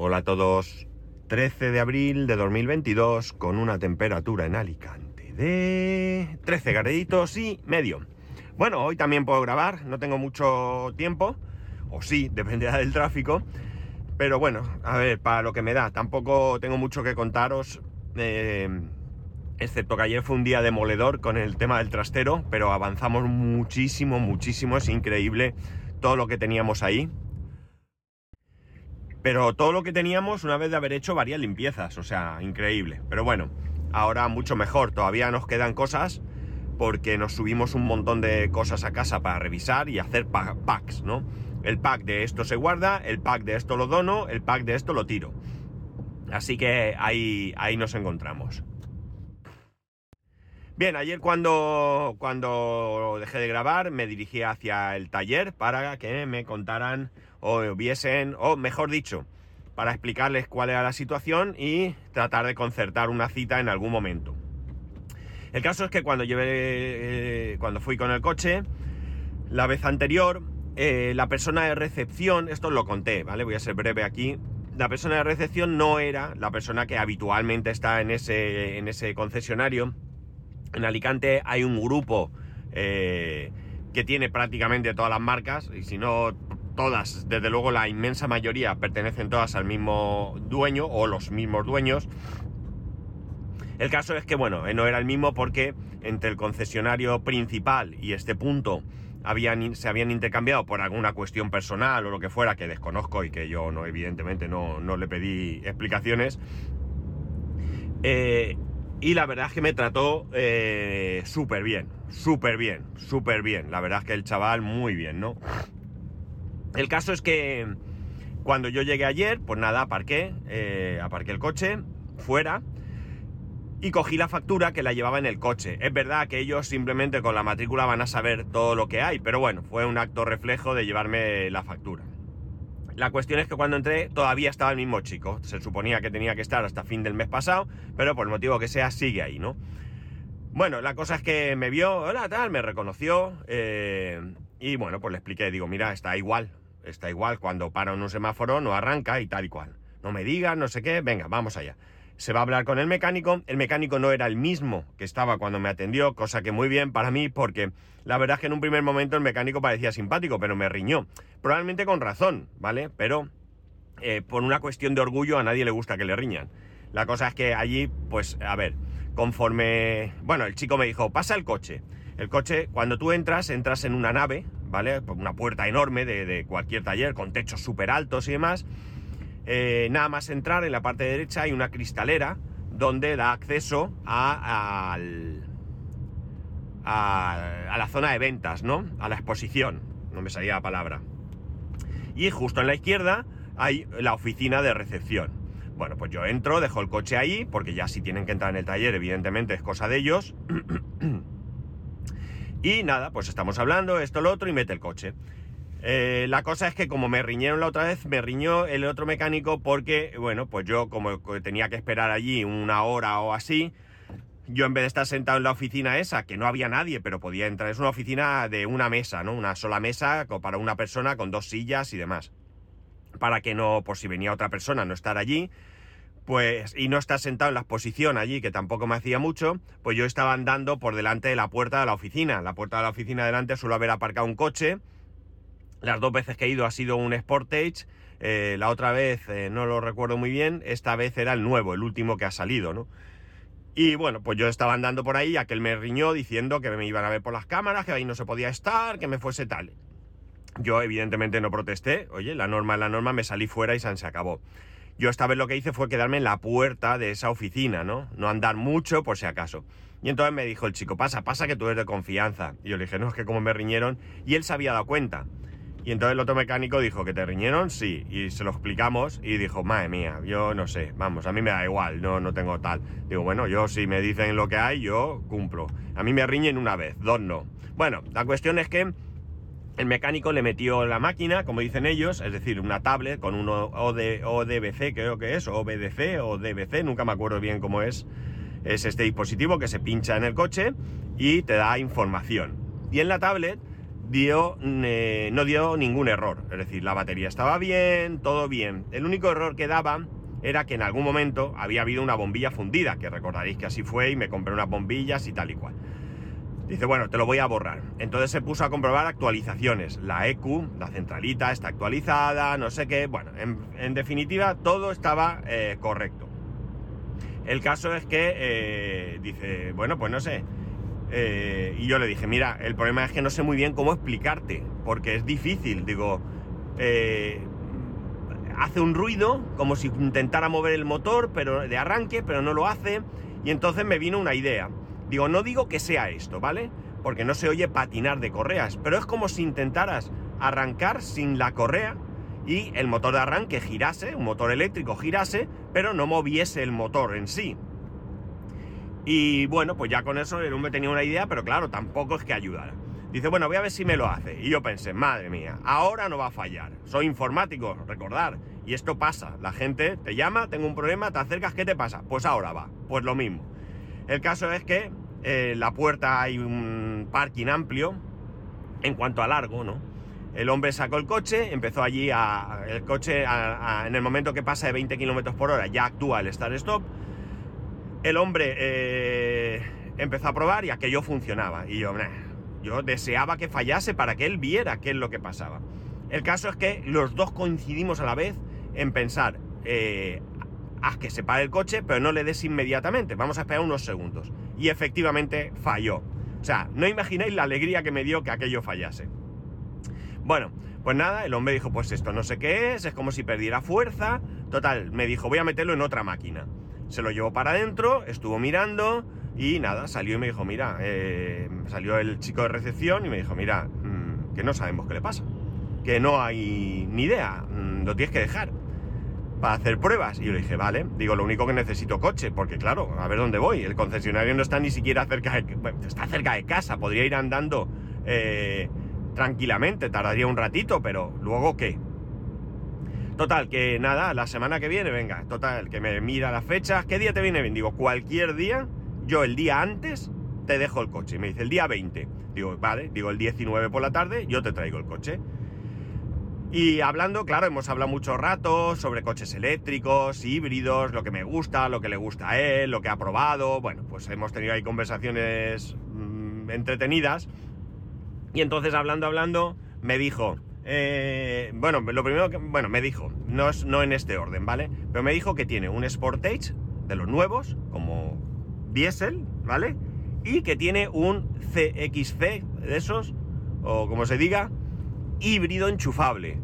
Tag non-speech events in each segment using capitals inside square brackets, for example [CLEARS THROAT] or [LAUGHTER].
Hola a todos. 13 de abril de 2022 con una temperatura en Alicante de 13 graditos y medio. Bueno, hoy también puedo grabar, no tengo mucho tiempo, o sí, [LAUGHS] dependerá del tráfico, pero bueno, a ver, para lo que me da, tampoco tengo mucho que contaros, eh, excepto que ayer fue un día demoledor con el tema del trastero, pero avanzamos muchísimo, muchísimo, es increíble todo lo que teníamos ahí. Pero todo lo que teníamos una vez de haber hecho varias limpiezas, o sea, increíble. Pero bueno, ahora mucho mejor, todavía nos quedan cosas porque nos subimos un montón de cosas a casa para revisar y hacer packs, ¿no? El pack de esto se guarda, el pack de esto lo dono, el pack de esto lo tiro. Así que ahí, ahí nos encontramos. Bien, ayer cuando, cuando dejé de grabar me dirigí hacia el taller para que me contaran o viesen, o mejor dicho, para explicarles cuál era la situación y tratar de concertar una cita en algún momento. El caso es que cuando llevé, eh, cuando fui con el coche, la vez anterior, eh, la persona de recepción, esto lo conté, ¿vale? Voy a ser breve aquí. La persona de recepción no era la persona que habitualmente está en ese, en ese concesionario, en Alicante hay un grupo eh, que tiene prácticamente todas las marcas, y si no todas, desde luego la inmensa mayoría pertenecen todas al mismo dueño o los mismos dueños. El caso es que, bueno, eh, no era el mismo porque entre el concesionario principal y este punto se habían intercambiado por alguna cuestión personal o lo que fuera que desconozco y que yo no, evidentemente no, no le pedí explicaciones. Eh, y la verdad es que me trató eh, súper bien, súper bien, súper bien. La verdad es que el chaval muy bien, ¿no? El caso es que cuando yo llegué ayer, pues nada, aparqué, eh, aparqué el coche fuera y cogí la factura que la llevaba en el coche. Es verdad que ellos simplemente con la matrícula van a saber todo lo que hay, pero bueno, fue un acto reflejo de llevarme la factura. La cuestión es que cuando entré todavía estaba el mismo chico. Se suponía que tenía que estar hasta fin del mes pasado, pero por el motivo que sea sigue ahí, ¿no? Bueno, la cosa es que me vio, hola, tal, me reconoció eh, y bueno, pues le expliqué, digo, mira, está igual, está igual, cuando para en un semáforo no arranca y tal y cual. No me digas, no sé qué, venga, vamos allá se va a hablar con el mecánico. El mecánico no era el mismo que estaba cuando me atendió, cosa que muy bien para mí porque la verdad es que en un primer momento el mecánico parecía simpático, pero me riñó. Probablemente con razón, ¿vale? Pero eh, por una cuestión de orgullo a nadie le gusta que le riñan. La cosa es que allí, pues, a ver, conforme... Bueno, el chico me dijo, pasa el coche. El coche, cuando tú entras, entras en una nave, ¿vale? Una puerta enorme de, de cualquier taller, con techos súper altos y demás. Eh, nada más entrar en la parte derecha hay una cristalera donde da acceso a, a, la zona de ventas, ¿no? A la exposición, no me salía la palabra. Y justo en la izquierda hay la oficina de recepción. Bueno, pues yo entro, dejo el coche ahí, porque ya si tienen que entrar en el taller, evidentemente es cosa de ellos. [CLEARS THROAT] y nada, pues estamos hablando, esto, lo otro, y mete el coche. Eh, la cosa es que como me riñeron la otra vez, me riñó el otro mecánico porque, bueno, pues yo como tenía que esperar allí una hora o así, yo en vez de estar sentado en la oficina esa, que no había nadie, pero podía entrar, es una oficina de una mesa, ¿no? Una sola mesa para una persona con dos sillas y demás. Para que no, por si venía otra persona, no estar allí, pues, y no estar sentado en la exposición allí, que tampoco me hacía mucho, pues yo estaba andando por delante de la puerta de la oficina. La puerta de la oficina delante suelo haber aparcado un coche, las dos veces que he ido ha sido un Sportage. Eh, la otra vez eh, no lo recuerdo muy bien. Esta vez era el nuevo, el último que ha salido, ¿no? Y bueno, pues yo estaba andando por ahí, aquel me riñó diciendo que me iban a ver por las cámaras, que ahí no se podía estar, que me fuese tal. Yo evidentemente no protesté. Oye, la norma es la norma, me salí fuera y se acabó. Yo esta vez lo que hice fue quedarme en la puerta de esa oficina, ¿no? No andar mucho por si acaso. Y entonces me dijo el chico, pasa, pasa que tú eres de confianza. Y yo le dije, no, es que como me riñeron. Y él se había dado cuenta. Y entonces el otro mecánico dijo que te riñeron, sí, y se lo explicamos y dijo, madre mía, yo no sé, vamos, a mí me da igual, no, no tengo tal. Digo, bueno, yo si me dicen lo que hay, yo cumplo. A mí me riñen una vez, dos no. Bueno, la cuestión es que el mecánico le metió la máquina, como dicen ellos, es decir, una tablet con un OD, ODBC, creo que es, o o DBC, nunca me acuerdo bien cómo es. Es este dispositivo que se pincha en el coche y te da información. Y en la tablet dio, eh, no dio ningún error. Es decir, la batería estaba bien, todo bien. El único error que daba era que en algún momento había habido una bombilla fundida, que recordaréis que así fue y me compré unas bombillas y tal y cual. Dice, bueno, te lo voy a borrar. Entonces se puso a comprobar actualizaciones. La EQ, la centralita, está actualizada, no sé qué. Bueno, en, definitiva, todo estaba eh, correcto. El caso es que eh, dice, bueno, pues no sé. Eh, y yo le dije, mira, el problema es que no sé muy bien cómo explicarte, porque es difícil. Digo, hace un ruido como si intentara mover el motor pero de arranque, pero no lo hace. Y entonces me vino una idea. Digo, no digo que sea esto, ¿vale? Porque no se oye patinar de correas, pero es como si intentaras arrancar sin la correa y el motor de arranque girase, un motor eléctrico girase, pero no moviese el motor en sí. Y bueno, pues ya con eso el hombre tenía una idea, pero claro, tampoco es que ayudara. Dice, bueno, voy a ver si me lo hace. Y yo pensé, madre mía, ahora no va a fallar. Soy informático, recordar. Y esto pasa. La gente te llama, tengo un problema, te acercas, ¿qué te pasa? Pues ahora va. Pues lo mismo. El caso es que eh, la puerta hay un parking amplio en cuanto a largo, ¿no? El hombre sacó el coche, empezó allí a. El coche, en el momento que pasa de 20 km por hora, ya actúa el start-stop. El hombre eh, empezó a probar y aquello funcionaba. Y yo, yo deseaba que fallase para que él viera qué es lo que pasaba. El caso es que los dos coincidimos a la vez en pensar, eh, haz que se pare el coche, pero no le des inmediatamente, vamos a esperar unos segundos. Y efectivamente falló. O sea, no imagináis la alegría que me dio que aquello fallase. Bueno, pues nada, el hombre dijo, pues esto no sé qué es, es como si perdiera fuerza. Total, me dijo, voy a meterlo en otra máquina. Se lo llevó para adentro, estuvo mirando, y nada, salió y me dijo, mira, eh, salió el chico de recepción y me dijo, mira, mm, que no sabemos qué le pasa, que no hay ni idea, mm, lo tienes que dejar para hacer pruebas. Y yo le dije, vale, digo, lo único que necesito coche, porque claro, a ver dónde voy, el concesionario no está ni siquiera cerca de, está cerca de casa, podría ir andando eh, tranquilamente, tardaría un ratito, pero luego qué. Total, que nada, la semana que viene, venga, total, que me mira las fechas, ¿qué día te viene bien? Digo, cualquier día yo el día antes te dejo el coche. Me dice, el día 20. Digo, vale, digo, el 19 por la tarde, yo te traigo el coche. Y hablando, claro, hemos hablado mucho rato sobre coches eléctricos, híbridos, lo que me gusta, lo que le gusta a él, lo que ha probado. Bueno, pues hemos tenido ahí conversaciones mm, entretenidas. Y entonces, hablando, hablando, me dijo, eh, bueno, lo primero que, bueno, me dijo, no, es, no en este orden, ¿vale? Pero me dijo que tiene un Sportage de los nuevos, como diésel, ¿vale? Y que tiene un CXC de esos, o como se diga, híbrido enchufable.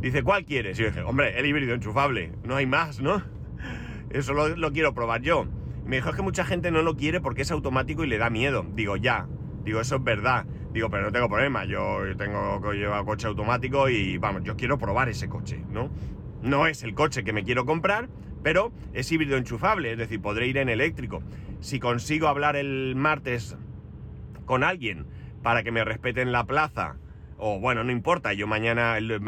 Dice, ¿cuál quieres? Y yo dije, hombre, el híbrido enchufable, no hay más, ¿no? [LAUGHS] Eso lo, quiero probar yo. me dijo, es que mucha gente no lo quiere porque es automático y le da miedo. Digo, ya, digo, eso es verdad. Digo, pero no tengo problema, yo tengo que llevar coche automático y vamos, yo quiero probar ese coche, ¿no? No es el coche que me quiero comprar, pero es híbrido enchufable, es decir, podré ir en eléctrico. Si consigo hablar el martes con alguien para que me respeten la plaza, o bueno, no importa, yo mañana, el,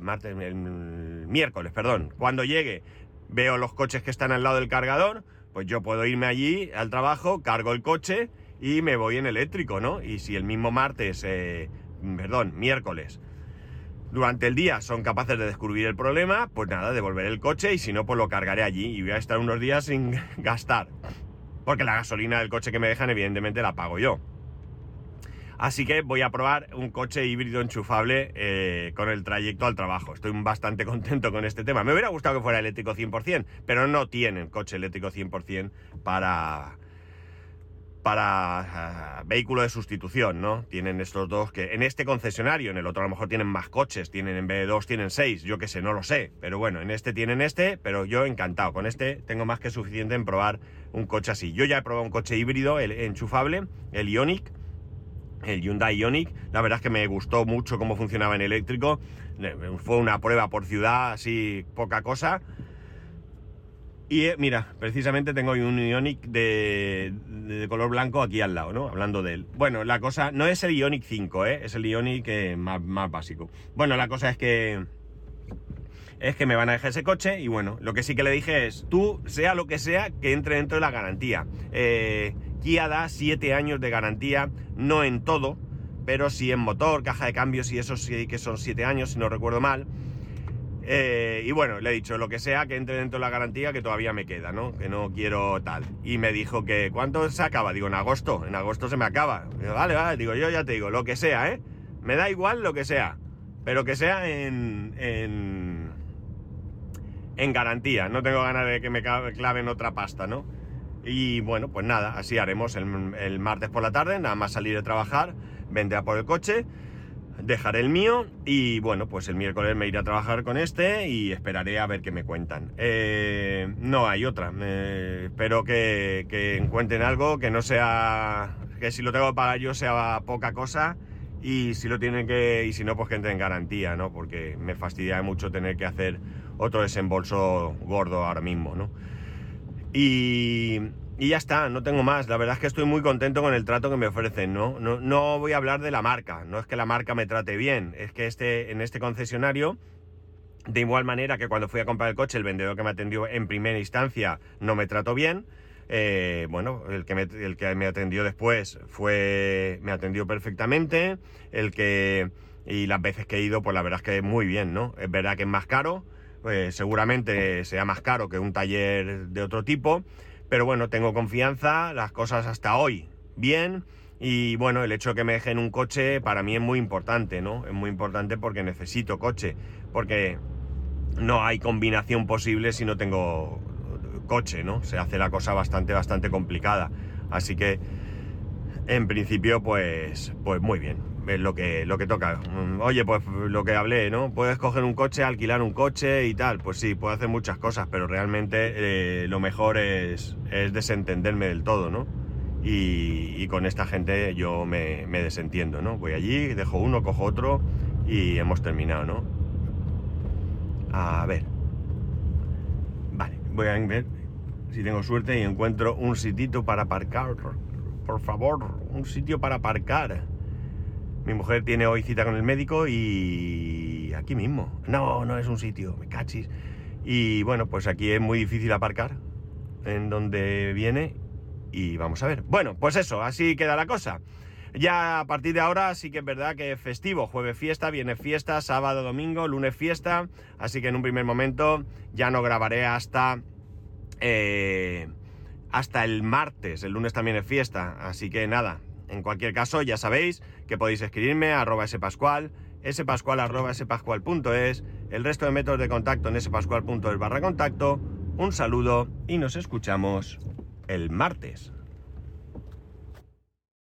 martes, el miércoles, perdón, cuando llegue, veo los coches que están al lado del cargador, pues yo puedo irme allí al trabajo, cargo el coche y me voy en eléctrico, ¿no? Y si el mismo martes, eh, perdón, miércoles, durante el día son capaces de descubrir el problema, pues nada, devolveré el coche y si no, pues lo cargaré allí y voy a estar unos días sin [LAUGHS] gastar. Porque la gasolina del coche que me dejan, evidentemente, la pago yo. Así que voy a probar un coche híbrido enchufable eh, con el trayecto al trabajo. Estoy bastante [LAUGHS] contento con este tema. Me hubiera gustado que fuera eléctrico 100%, pero no tienen coche eléctrico 100% para, para ah, vehículo de sustitución, ¿no? Tienen estos dos que en este concesionario, en el otro a lo mejor tienen más coches, tienen en vez de dos tienen seis, yo qué sé, no lo sé, pero bueno, en este tienen este, pero yo encantado, con este tengo más que suficiente en probar un coche así. Yo ya he probado un coche híbrido, el enchufable, el Ionic, el Hyundai Ionic, la verdad es que me gustó mucho cómo funcionaba en eléctrico, fue una prueba por ciudad, así poca cosa, y eh, mira, precisamente tengo un Ionic de, color blanco aquí al lado, ¿no? Hablando de él. Bueno, la cosa no es el Ionic 5, ¿eh? Es el Ionic eh, más, básico. Bueno, la cosa es que es que me van a dejar ese coche y bueno, lo que sí que le dije es, tú, sea lo que sea, que entre dentro de la garantía. Eh, Kia da 7 años de garantía, no en todo, pero sí en motor, caja de cambios y eso sí que son 7 años, si no recuerdo mal. Eh, y bueno, le he dicho lo que sea, que entre dentro de la garantía, que todavía me queda, ¿no? Que no quiero tal. Y me dijo que, ¿cuánto se acaba? Digo, en agosto, en agosto se me acaba. Vale, vale, digo, yo ya te digo, lo que sea, ¿eh? Me da igual lo que sea, pero que sea en, en, en garantía. No tengo ganas de que me claven otra pasta, ¿no? Y bueno, pues nada, así haremos el, el martes por la tarde, nada más salir de trabajar, vendré a por el coche dejaré el mío y bueno, pues el miércoles me iré a trabajar con este y esperaré a ver qué me cuentan. Eh, no hay otra. espero que, encuentren algo que no sea. que si lo tengo que pagar yo sea poca cosa y si lo tienen que. y si no, pues que en garantía, ¿no? Porque me fastidia mucho tener que hacer otro desembolso gordo ahora mismo, ¿no? Y, ya está, no tengo más. La verdad es que estoy muy contento con el trato que me ofrecen, ¿no? No, voy a hablar de la marca, no es que la marca me trate bien, es que este, en este concesionario, de igual manera que cuando fui a comprar el coche, el vendedor que me atendió en primera instancia no me trató bien. Eh, bueno, el que, me, el que me atendió después fue. me atendió perfectamente. El que. Y las veces que he ido, pues la verdad es que muy bien, ¿no? Es verdad que es más caro. Pues seguramente sea más caro que un taller de otro tipo pero bueno, tengo confianza, las cosas hasta hoy bien. Y bueno, el hecho de que me dejen un coche para mí es muy importante, ¿no? Es muy importante porque necesito coche. Porque no hay combinación posible si no tengo coche, ¿no? Se hace la cosa bastante, bastante complicada. Así que, en principio, pues, pues muy bien. Es lo que, lo que toca. Mm, oye, pues lo que hablé, ¿no? Puedes coger un coche, alquilar un coche y tal. Pues sí, puedo hacer muchas cosas, pero realmente eh, lo mejor es, es, desentenderme del todo, ¿no? Y, con esta gente yo me, me, desentiendo, ¿no? Voy allí, dejo uno, cojo otro y hemos terminado, ¿no? A ver. Vale, voy a ver si tengo suerte y encuentro un sitito para aparcar. Por favor, un sitio para aparcar. Mi mujer tiene hoy cita con el médico y aquí mismo. No, no es un sitio, me cachis. Y bueno, pues aquí es muy difícil aparcar en donde viene y vamos a ver. Bueno, pues eso, así queda la cosa. Ya a partir de ahora sí que es verdad que es festivo, jueves fiesta, viene fiesta, sábado, domingo, lunes fiesta, así que en un primer momento ya no grabaré hasta eh, hasta el martes, el lunes también es fiesta, así que nada, en cualquier caso, ya sabéis que podéis escribirme a arroba spascual, spascual arroba spascual.es, el resto de métodos de contacto en spascual.es barra contacto. Un saludo y nos escuchamos el martes.